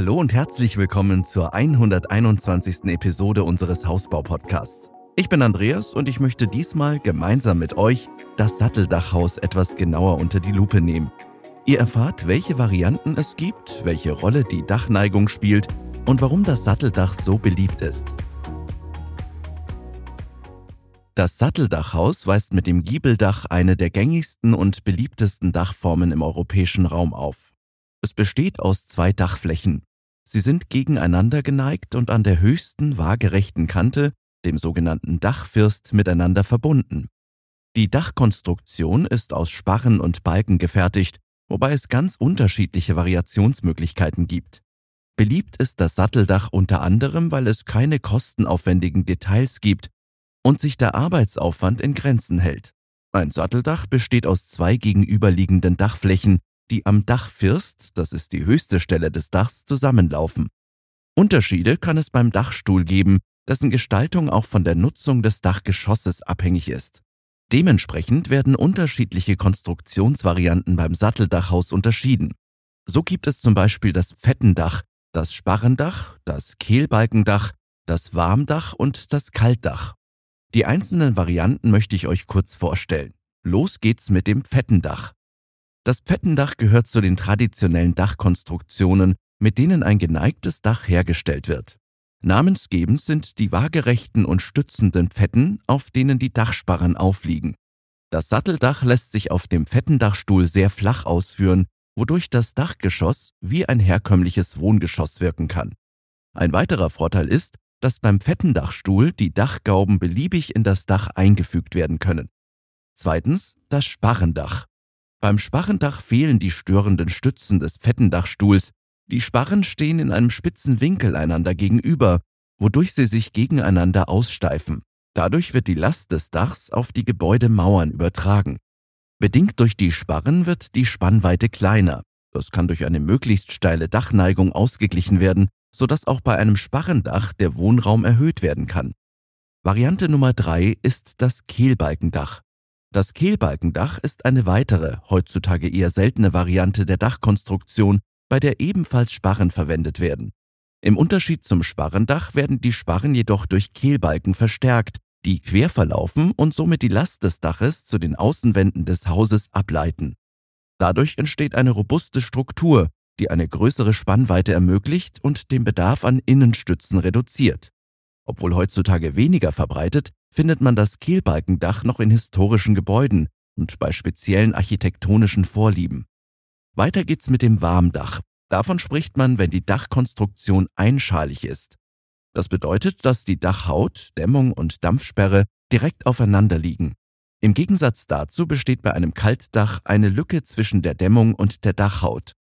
Hallo und herzlich willkommen zur 121. Episode unseres Hausbau-Podcasts. Ich bin Andreas und ich möchte diesmal gemeinsam mit euch das Satteldachhaus etwas genauer unter die Lupe nehmen. Ihr erfahrt, welche Varianten es gibt, welche Rolle die Dachneigung spielt und warum das Satteldach so beliebt ist. Das Satteldachhaus weist mit dem Giebeldach eine der gängigsten und beliebtesten Dachformen im europäischen Raum auf. Es besteht aus zwei Dachflächen. Sie sind gegeneinander geneigt und an der höchsten waagerechten Kante, dem sogenannten Dachfirst, miteinander verbunden. Die Dachkonstruktion ist aus Sparren und Balken gefertigt, wobei es ganz unterschiedliche Variationsmöglichkeiten gibt. Beliebt ist das Satteldach unter anderem, weil es keine kostenaufwendigen Details gibt und sich der Arbeitsaufwand in Grenzen hält. Ein Satteldach besteht aus zwei gegenüberliegenden Dachflächen, die am Dachfirst, das ist die höchste Stelle des Dachs, zusammenlaufen. Unterschiede kann es beim Dachstuhl geben, dessen Gestaltung auch von der Nutzung des Dachgeschosses abhängig ist. Dementsprechend werden unterschiedliche Konstruktionsvarianten beim Satteldachhaus unterschieden. So gibt es zum Beispiel das Fettendach, das Sparrendach, das Kehlbalkendach, das Warmdach und das Kaltdach. Die einzelnen Varianten möchte ich euch kurz vorstellen. Los geht's mit dem Fettendach. Das Fettendach gehört zu den traditionellen Dachkonstruktionen, mit denen ein geneigtes Dach hergestellt wird. Namensgebend sind die waagerechten und stützenden Fetten, auf denen die Dachsparren aufliegen. Das Satteldach lässt sich auf dem Fettendachstuhl sehr flach ausführen, wodurch das Dachgeschoss wie ein herkömmliches Wohngeschoss wirken kann. Ein weiterer Vorteil ist, dass beim Fettendachstuhl die Dachgauben beliebig in das Dach eingefügt werden können. Zweitens das Sparrendach. Beim Sparrendach fehlen die störenden Stützen des Fettendachstuhls. Die Sparren stehen in einem spitzen Winkel einander gegenüber, wodurch sie sich gegeneinander aussteifen. Dadurch wird die Last des Dachs auf die Gebäudemauern übertragen. Bedingt durch die Sparren wird die Spannweite kleiner. Das kann durch eine möglichst steile Dachneigung ausgeglichen werden, sodass auch bei einem Sparrendach der Wohnraum erhöht werden kann. Variante Nummer drei ist das Kehlbalkendach. Das Kehlbalkendach ist eine weitere, heutzutage eher seltene Variante der Dachkonstruktion, bei der ebenfalls Sparren verwendet werden. Im Unterschied zum Sparrendach werden die Sparren jedoch durch Kehlbalken verstärkt, die quer verlaufen und somit die Last des Daches zu den Außenwänden des Hauses ableiten. Dadurch entsteht eine robuste Struktur, die eine größere Spannweite ermöglicht und den Bedarf an Innenstützen reduziert. Obwohl heutzutage weniger verbreitet, findet man das Kehlbalkendach noch in historischen Gebäuden und bei speziellen architektonischen Vorlieben. Weiter geht's mit dem Warmdach. Davon spricht man, wenn die Dachkonstruktion einschalig ist. Das bedeutet, dass die Dachhaut, Dämmung und Dampfsperre direkt aufeinander liegen. Im Gegensatz dazu besteht bei einem Kaltdach eine Lücke zwischen der Dämmung und der Dachhaut.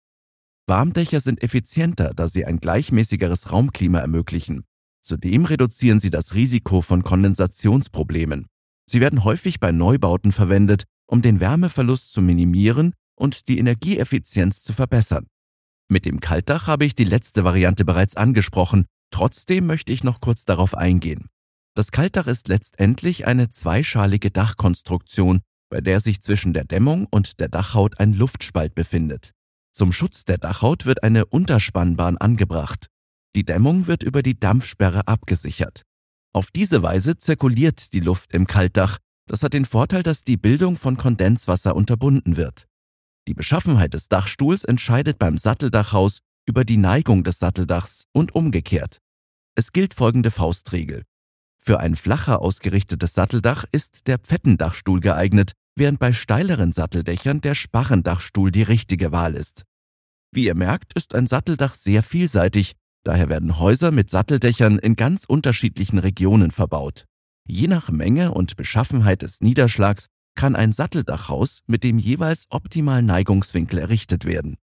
Warmdächer sind effizienter, da sie ein gleichmäßigeres Raumklima ermöglichen. Zudem reduzieren sie das Risiko von Kondensationsproblemen. Sie werden häufig bei Neubauten verwendet, um den Wärmeverlust zu minimieren und die Energieeffizienz zu verbessern. Mit dem Kaltdach habe ich die letzte Variante bereits angesprochen, trotzdem möchte ich noch kurz darauf eingehen. Das Kaltdach ist letztendlich eine zweischalige Dachkonstruktion, bei der sich zwischen der Dämmung und der Dachhaut ein Luftspalt befindet. Zum Schutz der Dachhaut wird eine Unterspannbahn angebracht. Die Dämmung wird über die Dampfsperre abgesichert. Auf diese Weise zirkuliert die Luft im Kaltdach. Das hat den Vorteil, dass die Bildung von Kondenswasser unterbunden wird. Die Beschaffenheit des Dachstuhls entscheidet beim Satteldachhaus über die Neigung des Satteldachs und umgekehrt. Es gilt folgende Faustregel. Für ein flacher ausgerichtetes Satteldach ist der Pfettendachstuhl geeignet, während bei steileren Satteldächern der Sparrendachstuhl die richtige Wahl ist. Wie ihr merkt, ist ein Satteldach sehr vielseitig Daher werden Häuser mit Satteldächern in ganz unterschiedlichen Regionen verbaut. Je nach Menge und Beschaffenheit des Niederschlags kann ein Satteldachhaus mit dem jeweils optimalen Neigungswinkel errichtet werden.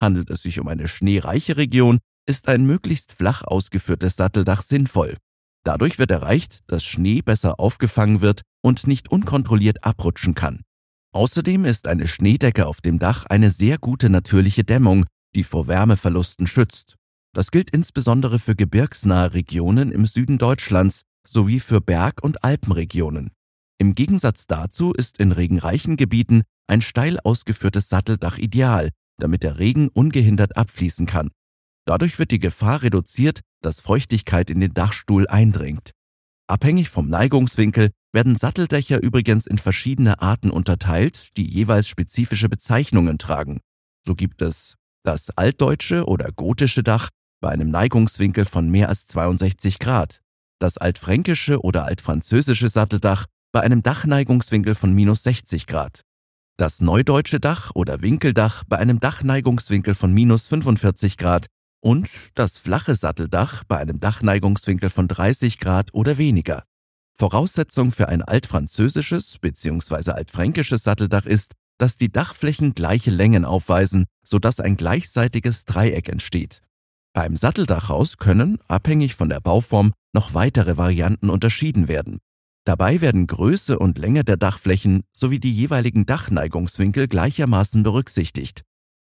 Handelt es sich um eine schneereiche Region, ist ein möglichst flach ausgeführtes Satteldach sinnvoll. Dadurch wird erreicht, dass Schnee besser aufgefangen wird und nicht unkontrolliert abrutschen kann. Außerdem ist eine Schneedecke auf dem Dach eine sehr gute natürliche Dämmung, die vor Wärmeverlusten schützt. Das gilt insbesondere für gebirgsnahe Regionen im Süden Deutschlands sowie für Berg- und Alpenregionen. Im Gegensatz dazu ist in regenreichen Gebieten ein steil ausgeführtes Satteldach ideal, damit der Regen ungehindert abfließen kann. Dadurch wird die Gefahr reduziert, dass Feuchtigkeit in den Dachstuhl eindringt. Abhängig vom Neigungswinkel werden Satteldächer übrigens in verschiedene Arten unterteilt, die jeweils spezifische Bezeichnungen tragen. So gibt es das altdeutsche oder gotische Dach bei einem Neigungswinkel von mehr als 62 Grad, das altfränkische oder altfranzösische Satteldach bei einem Dachneigungswinkel von minus 60 Grad, das neudeutsche Dach oder Winkeldach bei einem Dachneigungswinkel von minus 45 Grad und das flache Satteldach bei einem Dachneigungswinkel von 30 Grad oder weniger. Voraussetzung für ein altfranzösisches bzw. altfränkisches Satteldach ist, dass die Dachflächen gleiche Längen aufweisen, sodass ein gleichseitiges Dreieck entsteht. Beim Satteldachhaus können, abhängig von der Bauform, noch weitere Varianten unterschieden werden. Dabei werden Größe und Länge der Dachflächen sowie die jeweiligen Dachneigungswinkel gleichermaßen berücksichtigt.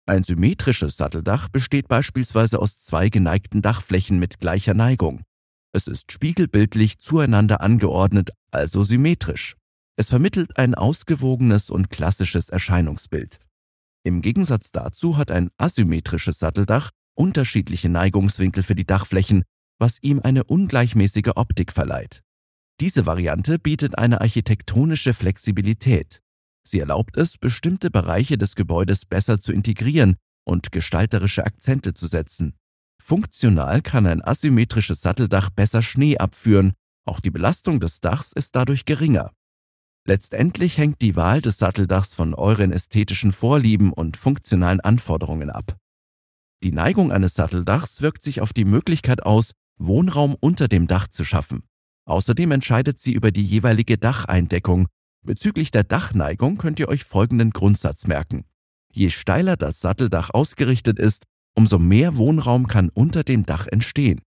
Ein symmetrisches Satteldach besteht beispielsweise aus zwei geneigten Dachflächen mit gleicher Neigung. Es ist spiegelbildlich zueinander angeordnet, also symmetrisch. Es vermittelt ein ausgewogenes und klassisches Erscheinungsbild. Im Gegensatz dazu hat ein asymmetrisches Satteldach unterschiedliche Neigungswinkel für die Dachflächen, was ihm eine ungleichmäßige Optik verleiht. Diese Variante bietet eine architektonische Flexibilität. Sie erlaubt es, bestimmte Bereiche des Gebäudes besser zu integrieren und gestalterische Akzente zu setzen. Funktional kann ein asymmetrisches Satteldach besser Schnee abführen, auch die Belastung des Dachs ist dadurch geringer. Letztendlich hängt die Wahl des Satteldachs von euren ästhetischen Vorlieben und funktionalen Anforderungen ab. Die Neigung eines Satteldachs wirkt sich auf die Möglichkeit aus, Wohnraum unter dem Dach zu schaffen. Außerdem entscheidet sie über die jeweilige Dacheindeckung. Bezüglich der Dachneigung könnt ihr euch folgenden Grundsatz merken. Je steiler das Satteldach ausgerichtet ist, umso mehr Wohnraum kann unter dem Dach entstehen.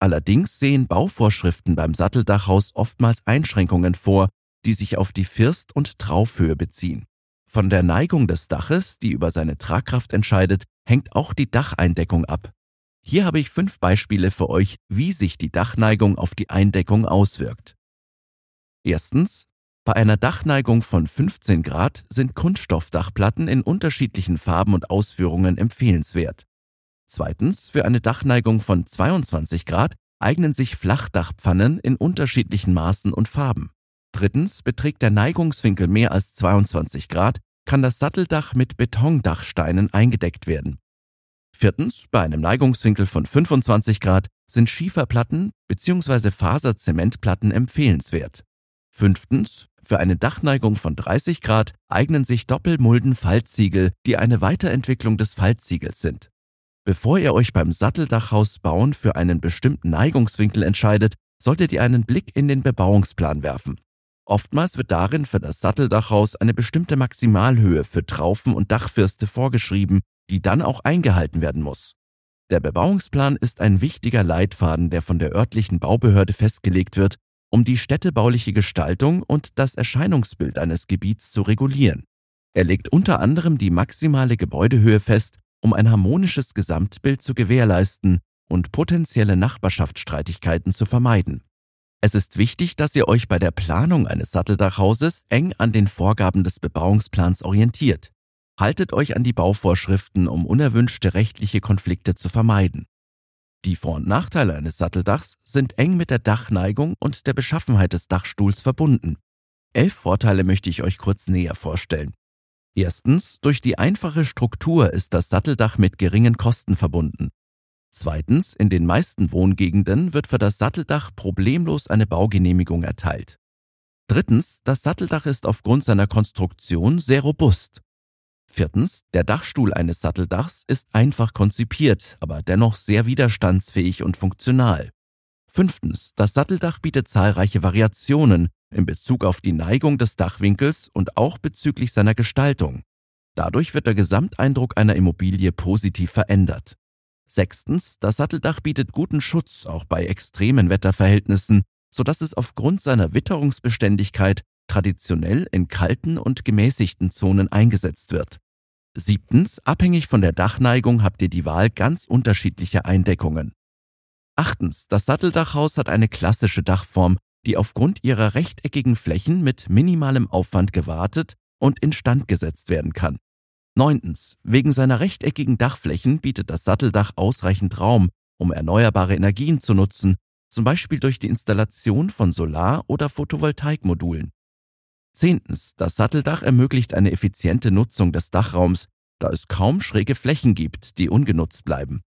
Allerdings sehen Bauvorschriften beim Satteldachhaus oftmals Einschränkungen vor, die sich auf die First- und Traufhöhe beziehen. Von der Neigung des Daches, die über seine Tragkraft entscheidet, hängt auch die Dacheindeckung ab. Hier habe ich fünf Beispiele für euch, wie sich die Dachneigung auf die Eindeckung auswirkt. Erstens, bei einer Dachneigung von 15 Grad sind Kunststoffdachplatten in unterschiedlichen Farben und Ausführungen empfehlenswert. Zweitens, für eine Dachneigung von 22 Grad eignen sich Flachdachpfannen in unterschiedlichen Maßen und Farben. Drittens, beträgt der Neigungswinkel mehr als 22 Grad, kann das Satteldach mit Betondachsteinen eingedeckt werden. Viertens, bei einem Neigungswinkel von 25 Grad sind Schieferplatten bzw. Faserzementplatten empfehlenswert. Fünftens, für eine Dachneigung von 30 Grad eignen sich Doppelmulden-Faltziegel, die eine Weiterentwicklung des Faltziegels sind. Bevor ihr euch beim Satteldachhaus bauen für einen bestimmten Neigungswinkel entscheidet, solltet ihr einen Blick in den Bebauungsplan werfen. Oftmals wird darin für das Satteldachhaus eine bestimmte Maximalhöhe für Traufen und Dachfirste vorgeschrieben, die dann auch eingehalten werden muss. Der Bebauungsplan ist ein wichtiger Leitfaden, der von der örtlichen Baubehörde festgelegt wird, um die städtebauliche Gestaltung und das Erscheinungsbild eines Gebiets zu regulieren. Er legt unter anderem die maximale Gebäudehöhe fest, um ein harmonisches Gesamtbild zu gewährleisten und potenzielle Nachbarschaftsstreitigkeiten zu vermeiden. Es ist wichtig, dass ihr euch bei der Planung eines Satteldachhauses eng an den Vorgaben des Bebauungsplans orientiert. Haltet euch an die Bauvorschriften, um unerwünschte rechtliche Konflikte zu vermeiden. Die Vor- und Nachteile eines Satteldachs sind eng mit der Dachneigung und der Beschaffenheit des Dachstuhls verbunden. Elf Vorteile möchte ich euch kurz näher vorstellen. Erstens, durch die einfache Struktur ist das Satteldach mit geringen Kosten verbunden. Zweitens, in den meisten Wohngegenden wird für das Satteldach problemlos eine Baugenehmigung erteilt. Drittens, das Satteldach ist aufgrund seiner Konstruktion sehr robust. Viertens, der Dachstuhl eines Satteldachs ist einfach konzipiert, aber dennoch sehr widerstandsfähig und funktional. Fünftens, das Satteldach bietet zahlreiche Variationen in Bezug auf die Neigung des Dachwinkels und auch bezüglich seiner Gestaltung. Dadurch wird der Gesamteindruck einer Immobilie positiv verändert. Sechstens, das Satteldach bietet guten Schutz auch bei extremen Wetterverhältnissen, so dass es aufgrund seiner Witterungsbeständigkeit traditionell in kalten und gemäßigten Zonen eingesetzt wird. Siebtens, abhängig von der Dachneigung habt ihr die Wahl ganz unterschiedlicher Eindeckungen. Achtens, das Satteldachhaus hat eine klassische Dachform, die aufgrund ihrer rechteckigen Flächen mit minimalem Aufwand gewartet und instand gesetzt werden kann. Neuntens. Wegen seiner rechteckigen Dachflächen bietet das Satteldach ausreichend Raum, um erneuerbare Energien zu nutzen, zum Beispiel durch die Installation von Solar- oder Photovoltaikmodulen. Zehntens. Das Satteldach ermöglicht eine effiziente Nutzung des Dachraums, da es kaum schräge Flächen gibt, die ungenutzt bleiben.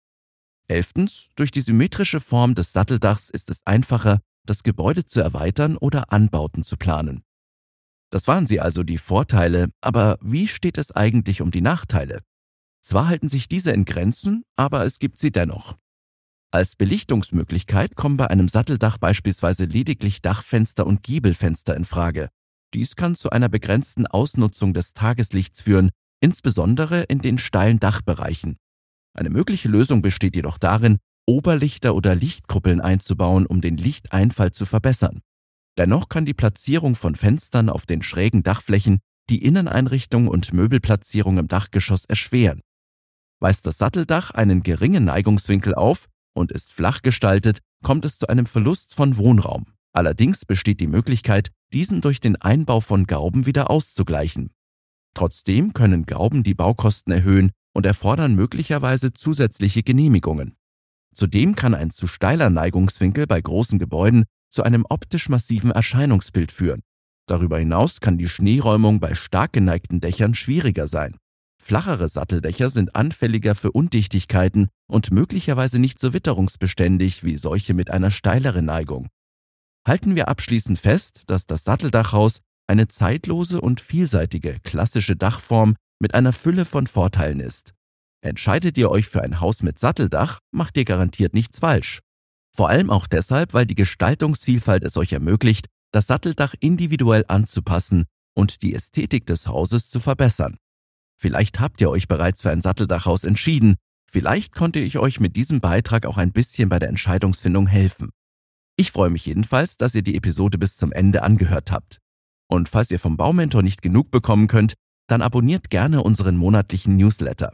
Elftens. Durch die symmetrische Form des Satteldachs ist es einfacher, das Gebäude zu erweitern oder Anbauten zu planen. Das waren sie also die Vorteile, aber wie steht es eigentlich um die Nachteile? Zwar halten sich diese in Grenzen, aber es gibt sie dennoch. Als Belichtungsmöglichkeit kommen bei einem Satteldach beispielsweise lediglich Dachfenster und Giebelfenster in Frage. Dies kann zu einer begrenzten Ausnutzung des Tageslichts führen, insbesondere in den steilen Dachbereichen. Eine mögliche Lösung besteht jedoch darin, Oberlichter oder Lichtkuppeln einzubauen, um den Lichteinfall zu verbessern. Dennoch kann die Platzierung von Fenstern auf den schrägen Dachflächen die Inneneinrichtung und Möbelplatzierung im Dachgeschoss erschweren. Weist das Satteldach einen geringen Neigungswinkel auf und ist flach gestaltet, kommt es zu einem Verlust von Wohnraum. Allerdings besteht die Möglichkeit, diesen durch den Einbau von Gauben wieder auszugleichen. Trotzdem können Gauben die Baukosten erhöhen und erfordern möglicherweise zusätzliche Genehmigungen. Zudem kann ein zu steiler Neigungswinkel bei großen Gebäuden zu einem optisch massiven Erscheinungsbild führen. Darüber hinaus kann die Schneeräumung bei stark geneigten Dächern schwieriger sein. Flachere Satteldächer sind anfälliger für Undichtigkeiten und möglicherweise nicht so witterungsbeständig wie solche mit einer steileren Neigung. Halten wir abschließend fest, dass das Satteldachhaus eine zeitlose und vielseitige klassische Dachform mit einer Fülle von Vorteilen ist. Entscheidet ihr euch für ein Haus mit Satteldach, macht ihr garantiert nichts falsch. Vor allem auch deshalb, weil die Gestaltungsvielfalt es euch ermöglicht, das Satteldach individuell anzupassen und die Ästhetik des Hauses zu verbessern. Vielleicht habt ihr euch bereits für ein Satteldachhaus entschieden, vielleicht konnte ich euch mit diesem Beitrag auch ein bisschen bei der Entscheidungsfindung helfen. Ich freue mich jedenfalls, dass ihr die Episode bis zum Ende angehört habt. Und falls ihr vom Baumentor nicht genug bekommen könnt, dann abonniert gerne unseren monatlichen Newsletter.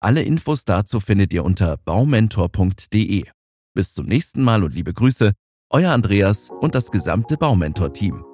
Alle Infos dazu findet ihr unter baumentor.de. Bis zum nächsten Mal und liebe Grüße, euer Andreas und das gesamte Baumentor-Team.